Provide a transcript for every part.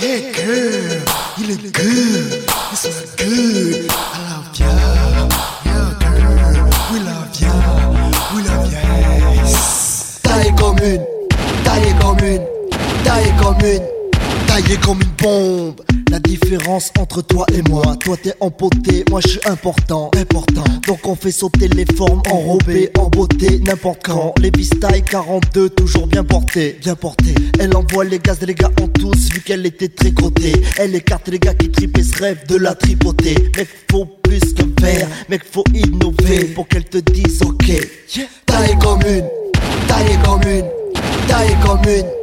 Hey girl, il est good, this is good. I love ya, yeah girl, we love ya, we love ya. Taille comme une, taille comme une, taille comme une, comme une bombe. La différence entre toi et moi, toi t'es empoté, moi je suis important, important. Donc on fait sauter les formes enrobées, en beauté, n'importe quand. Les taille 42, toujours bien portées, bien portées. Elle envoie les gaz, les gars en tous, vu qu'elle était tricotée. Elle écarte les gars qui tripent et se rêvent de la tripoter. Mec, faut plus que faire, mec, faut innover pour qu'elle te dise ok. Taille comme une, taille comme une, taille comme une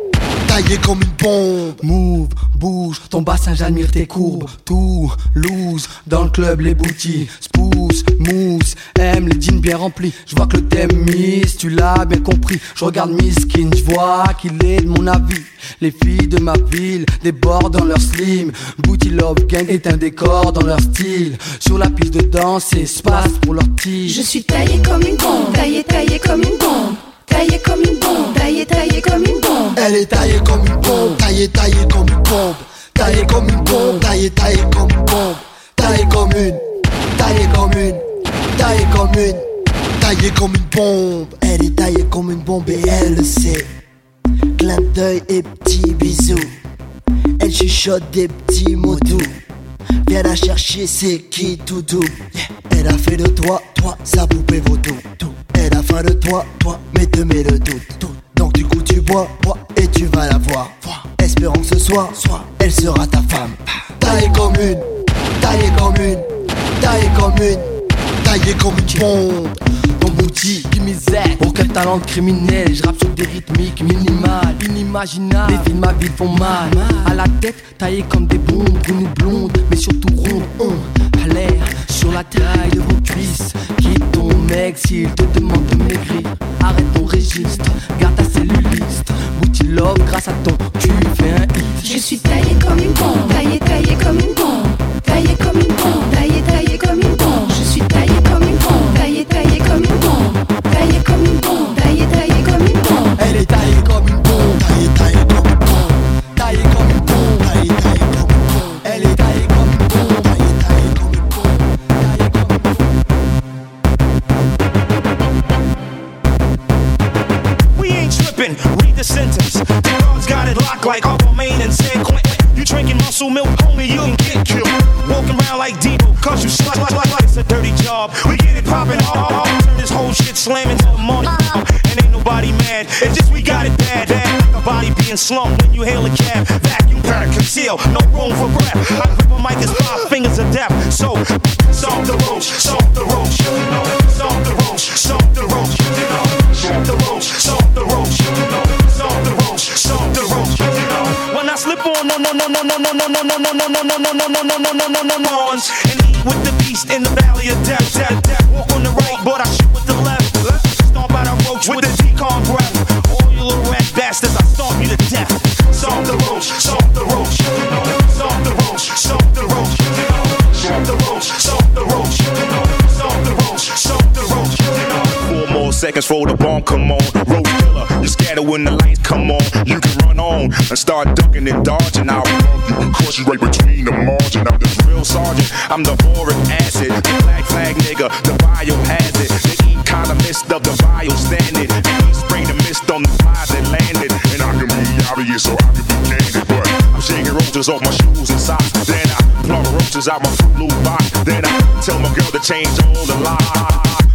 taillé comme une bombe. Move, bouge, ton bassin j'admire tes courbes. Tout, loose, dans le club les boutis. Spousse, mousse, aime les jeans bien remplis. Je vois que le thème miss, tu l'as bien compris. Je regarde Miskin, je vois qu'il est de mon avis. Les filles de ma ville débordent dans leur slim. Booty Love Gang est un décor dans leur style. Sur la piste de danse, espace pour leur tige. Je suis taillé comme une bombe, taillé, taillé comme une bombe. Taillée comme une bombe, taillée, taillée comme une bombe. Elle est taillée comme une bombe, taillée, taillée comme une bombe. Taillée comme une bombe, taillée, taillée comme une bombe. Taillée comme une, taillée comme une, taillée comme une, taillée comme une bombe. Elle est taillée comme une bombe et elle le sait. Clin d'œil et petits bisous. Elle chuchote des petits mots doux. Viens la chercher, c'est qui tout doux. Elle a fait de toi, toi, sa poupée vaudou. Tout. Elle a faim de toi, toi, mais te met le doute. Donc du coup tu bois, bois et tu vas la voir. Espérons que ce soir, soit elle sera ta femme. Taille comme une, taille comme une, taille comme une, taillée comme une bombe. Ton bouti, misère, aucun talent criminel. Je rappe sur des rythmiques minimales, inimaginables. Les filles ma vie font mal. À la tête, taillée comme des bombes, brunes ou blondes, mais surtout rondes. À l'air, sur la taille de vos cuisses. Quitte ton mec s'il te demande de maigrir. Arrête ton registre, garde ta celluliste. Love, grâce à ton tu fais un hit. Je suis taillé comme une bombe, taillé, taillé comme une job. We get it poppin' off, this whole shit slamming to the money. And ain't nobody mad, it's just we got it bad. bad. Like a body being slumped when you hail a cab. Vacuum pack, conceal, no room for breath. I grip a mic as five fingers of death. So, solve the roach, solve the roach, Slip on, no, no, no, no, no, no, no, no, no, no, no, no, no, no, no, no, no, no, no, ones. And with the beast in the valley of death, death, death. Walk on the right, but I shoot with the left. Stomp out a roach with the decon breath. All you little rat bastards, I stomp you to death. Stomp the roach, stomp the roach. Stomp the roach, stomp the roach. Stomp the roach, stomp the roach. Stomp the roach, stomp the roach. Four more seconds for the bomb, come on. Road killer, you scatter when the lights come on. You can on and start ducking and dodging. I'll run you and crush you right between the margin. I'm the drill sergeant, I'm the boric acid. Black flag nigga, the biohazard. The economist of the bio standard. And he spray the mist on the flies that landed. And I can be obvious so I can be candid. But I'm shaking roaches off my shoes and socks. Then I the roaches out my Loop box. Then I tell my girl to change all the locks.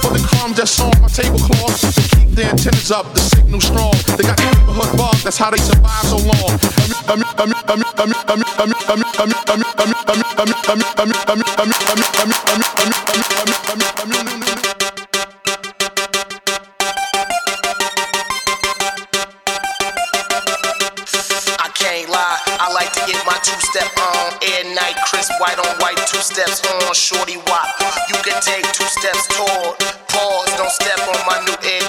for the crumbs that's on my tablecloth. They keep their antennas up, the signal strong. They got the neighborhood bug, that's how they survive so long. I can't lie, I like to get my two-step on, air night, crisp, white on white two steps on, shorty wop. You can take two steps toward. My new Air.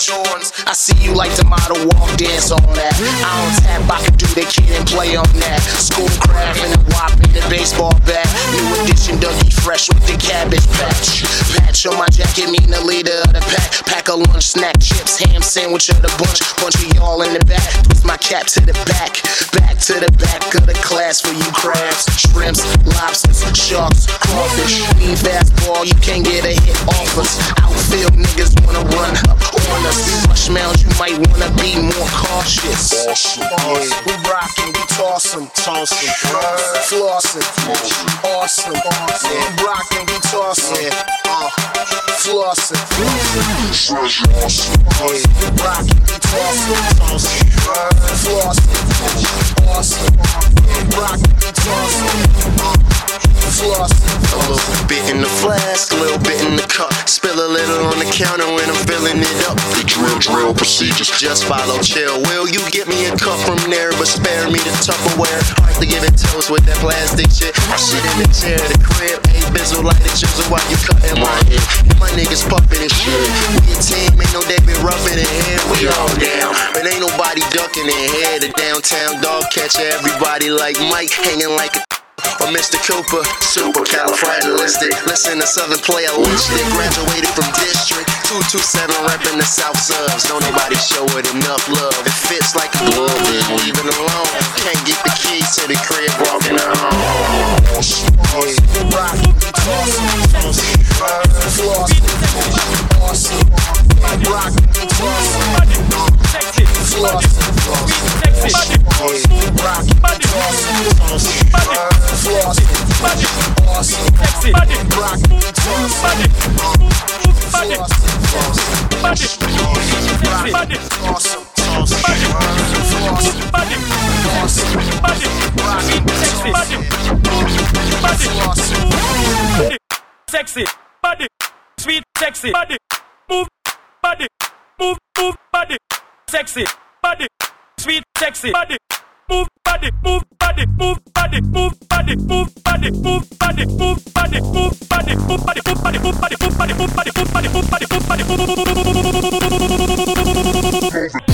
I see you like the model walk dance on that. I don't tap, I can do the kid and play on that. Schoolcraft and the wop in the baseball bat. New edition Dougie Fresh with the cabbage patch. Patch on my jacket, mean the leader of the pack. Pack a lunch, snack, chips, ham sandwich of the bunch. Bunch of y'all in the back. Twist my cap to the back. Back to the back of the class for you crabs, shrimps, lobsters, sharks, crawfish. Need fastball, you can't get a hit off us. Outfield niggas wanna run us. We rush you might wanna be more cautious. Awesome. We rockin', we tossin', tossin', flossin', awesome. We rockin', we tossin', flossin', awesome. we rockin', we tossin', tossin', flossin', awesome. We rockin', we tossin', uh, flossin'. A little bit in the flask, a little bit in the cup. Spill a little on the counter when I'm filling it up. The drill, drill procedures. Just follow chill. Will you get me a cup from there, but spare me the Tupperware? Hard to give it toast with that plastic shit. I sit in the chair, the crib, ain't bizzle like the chisel while you cutting my. And my niggas puffin' and shit. We a team, ain't no David Ruffin in here. We all down, but ain't nobody ducking in here. The downtown dog catcher, everybody like Mike, hanging like a or Mr. Cooper, super califragilistic. Listen to Southern play a listed. Graduated from District 227, reppin' the South Subs. Don't nobody show it enough love. It fits like a glove, leave it alone. Can't get the keys to the crib, walking home. Tossin', Body, body, body, sexy, body, rock, body, body, sexy, body, body, body, sexy, body, sweet, sexy, body, move, body, move, move, body, sexy, body sweet, sexy, body, move, body, move, body, move, body, move, body, move, body, move, body, move, body, move, body, move, body, move, body, move, body, move, body, move, body, move, body, move, body, move, body, move, body.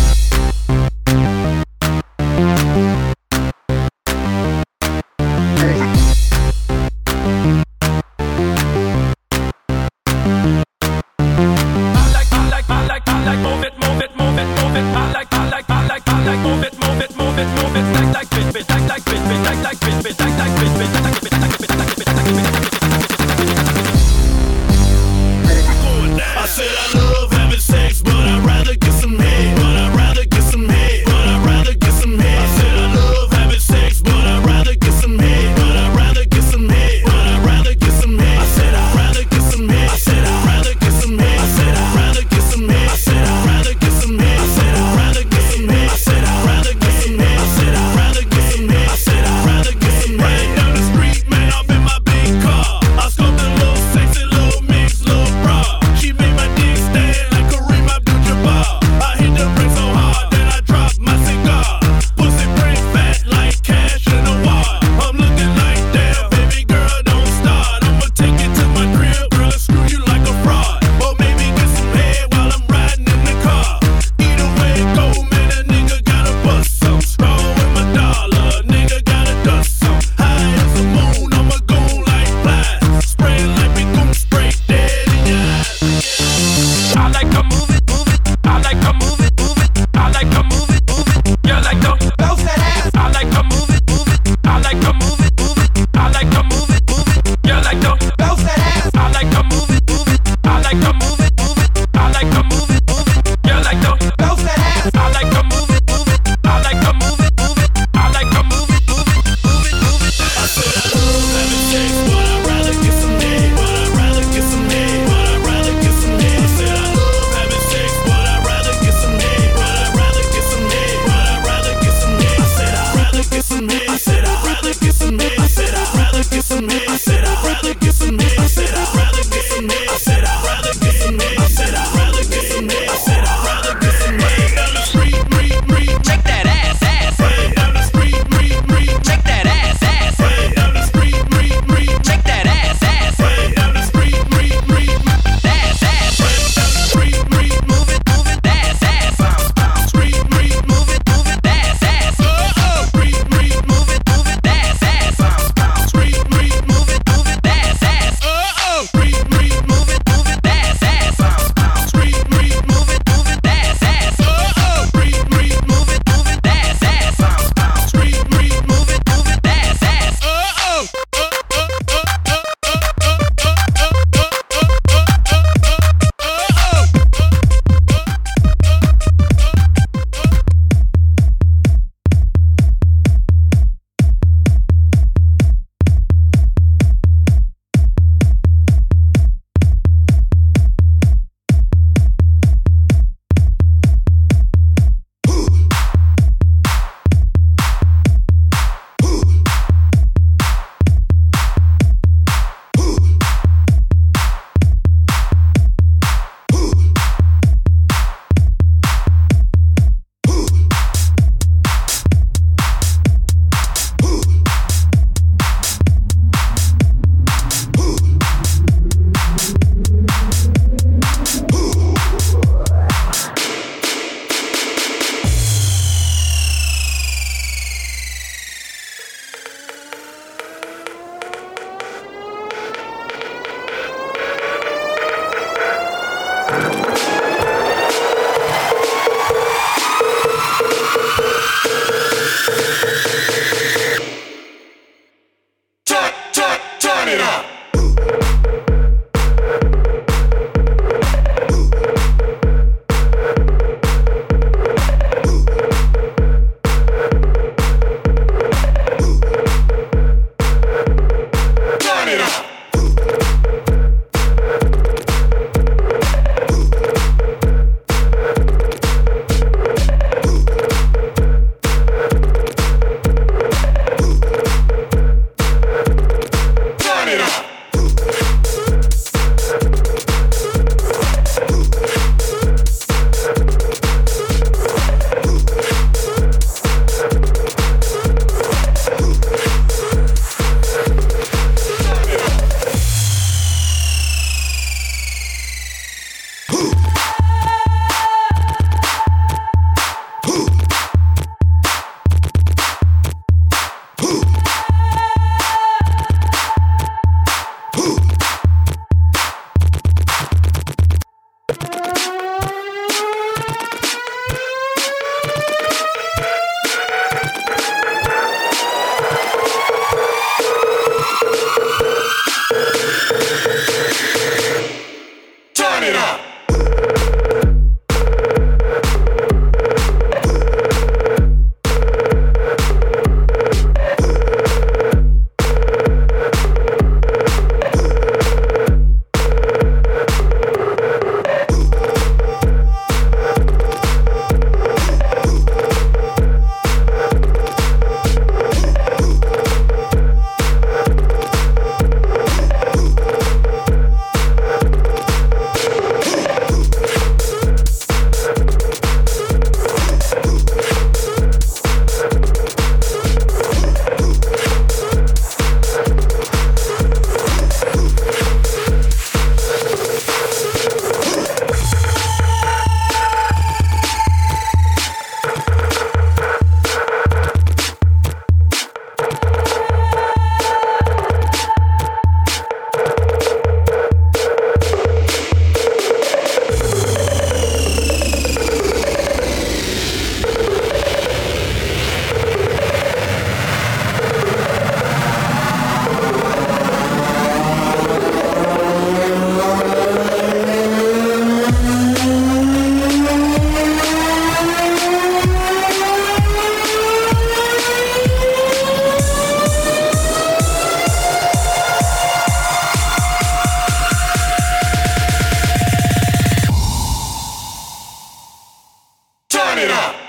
Turn it up.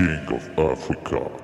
King of Africa.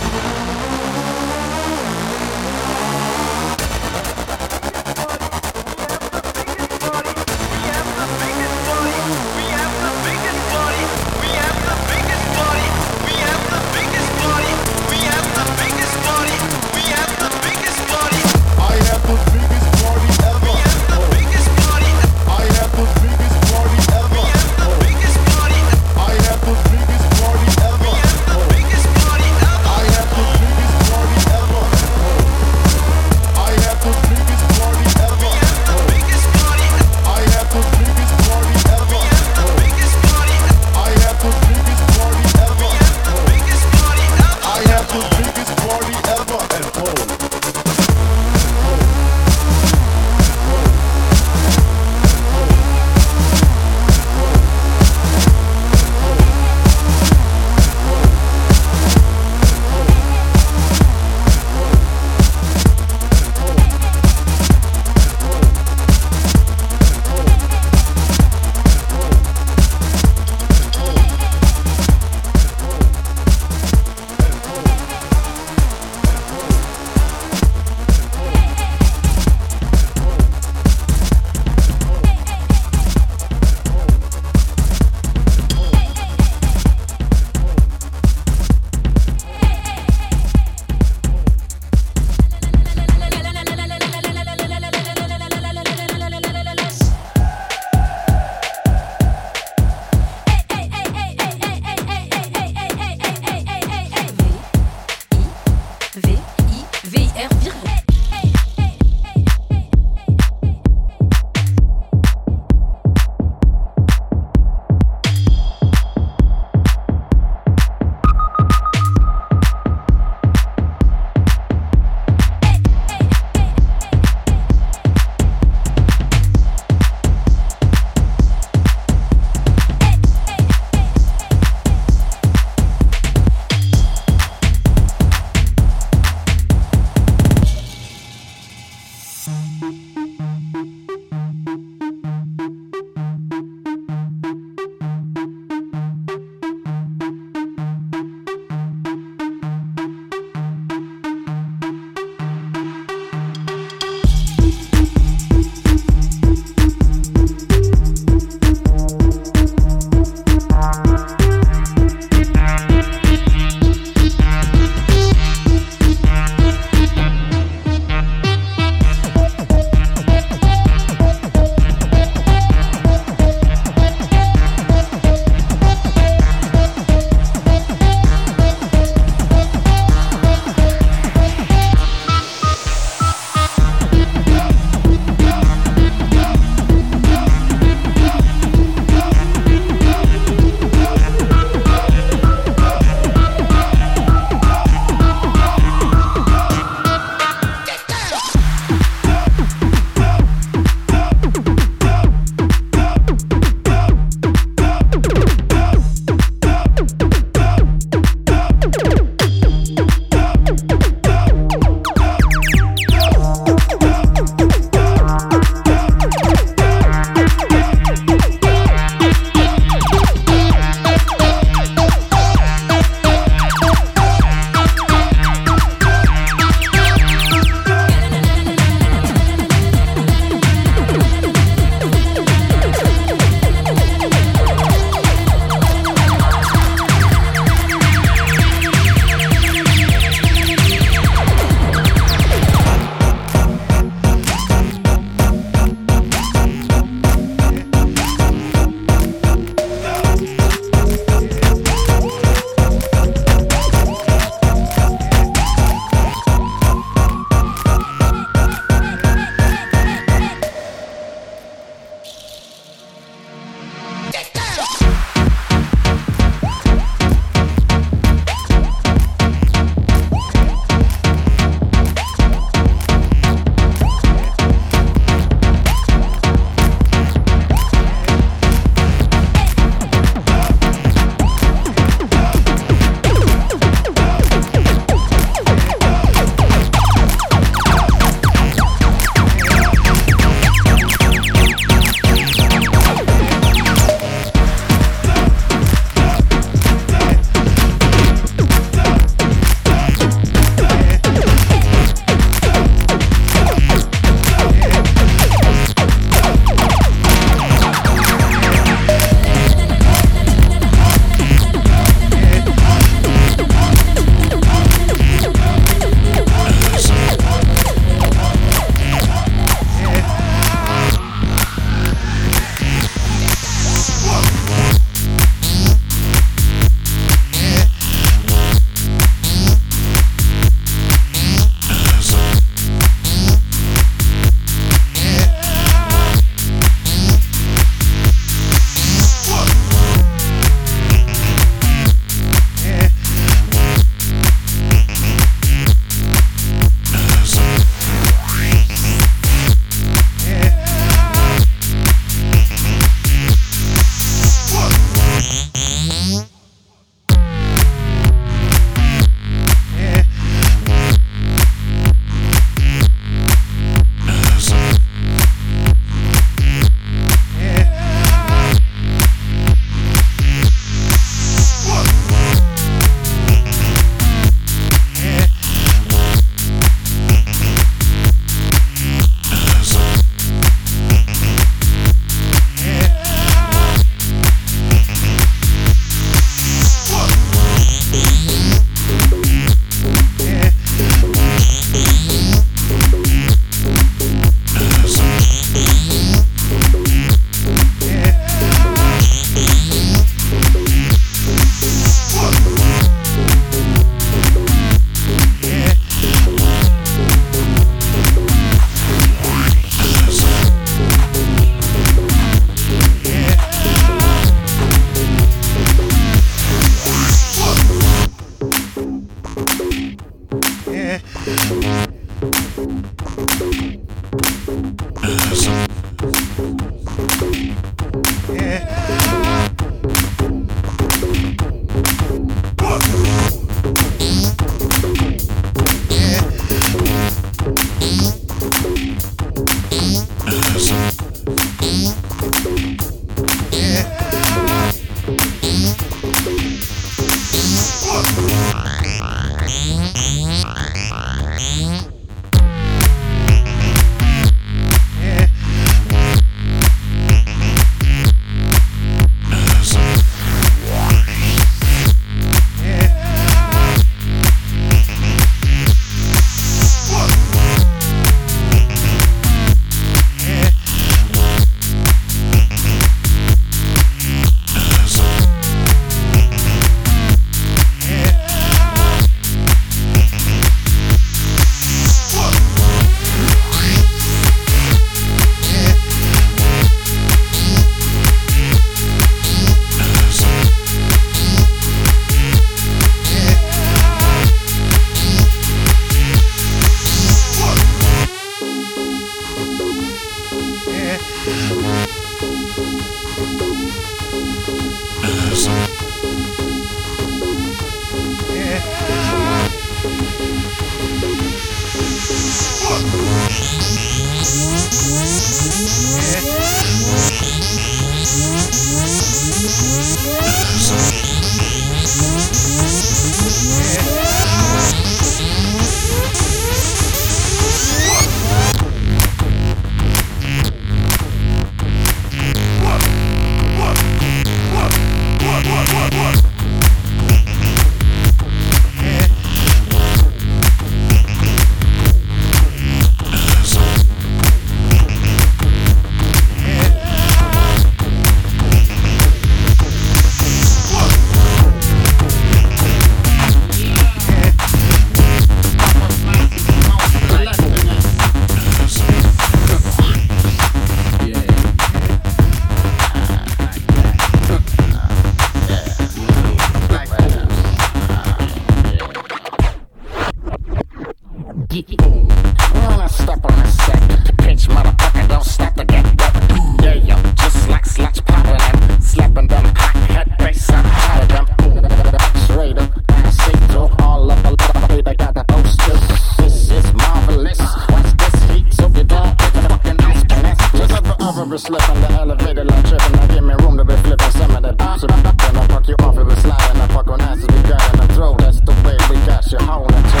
blir släpande elevator like tripping. I give me room to be flipping some of that up When I fuck you off you be sliding. I fuck on asses we got in a throw That's the way we got you holding to.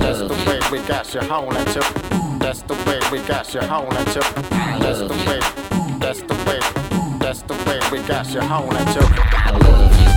That's the way we got you holding to. That's the way we got you holding to. That's the way. That's the way. That's the way we got you holding to. I love you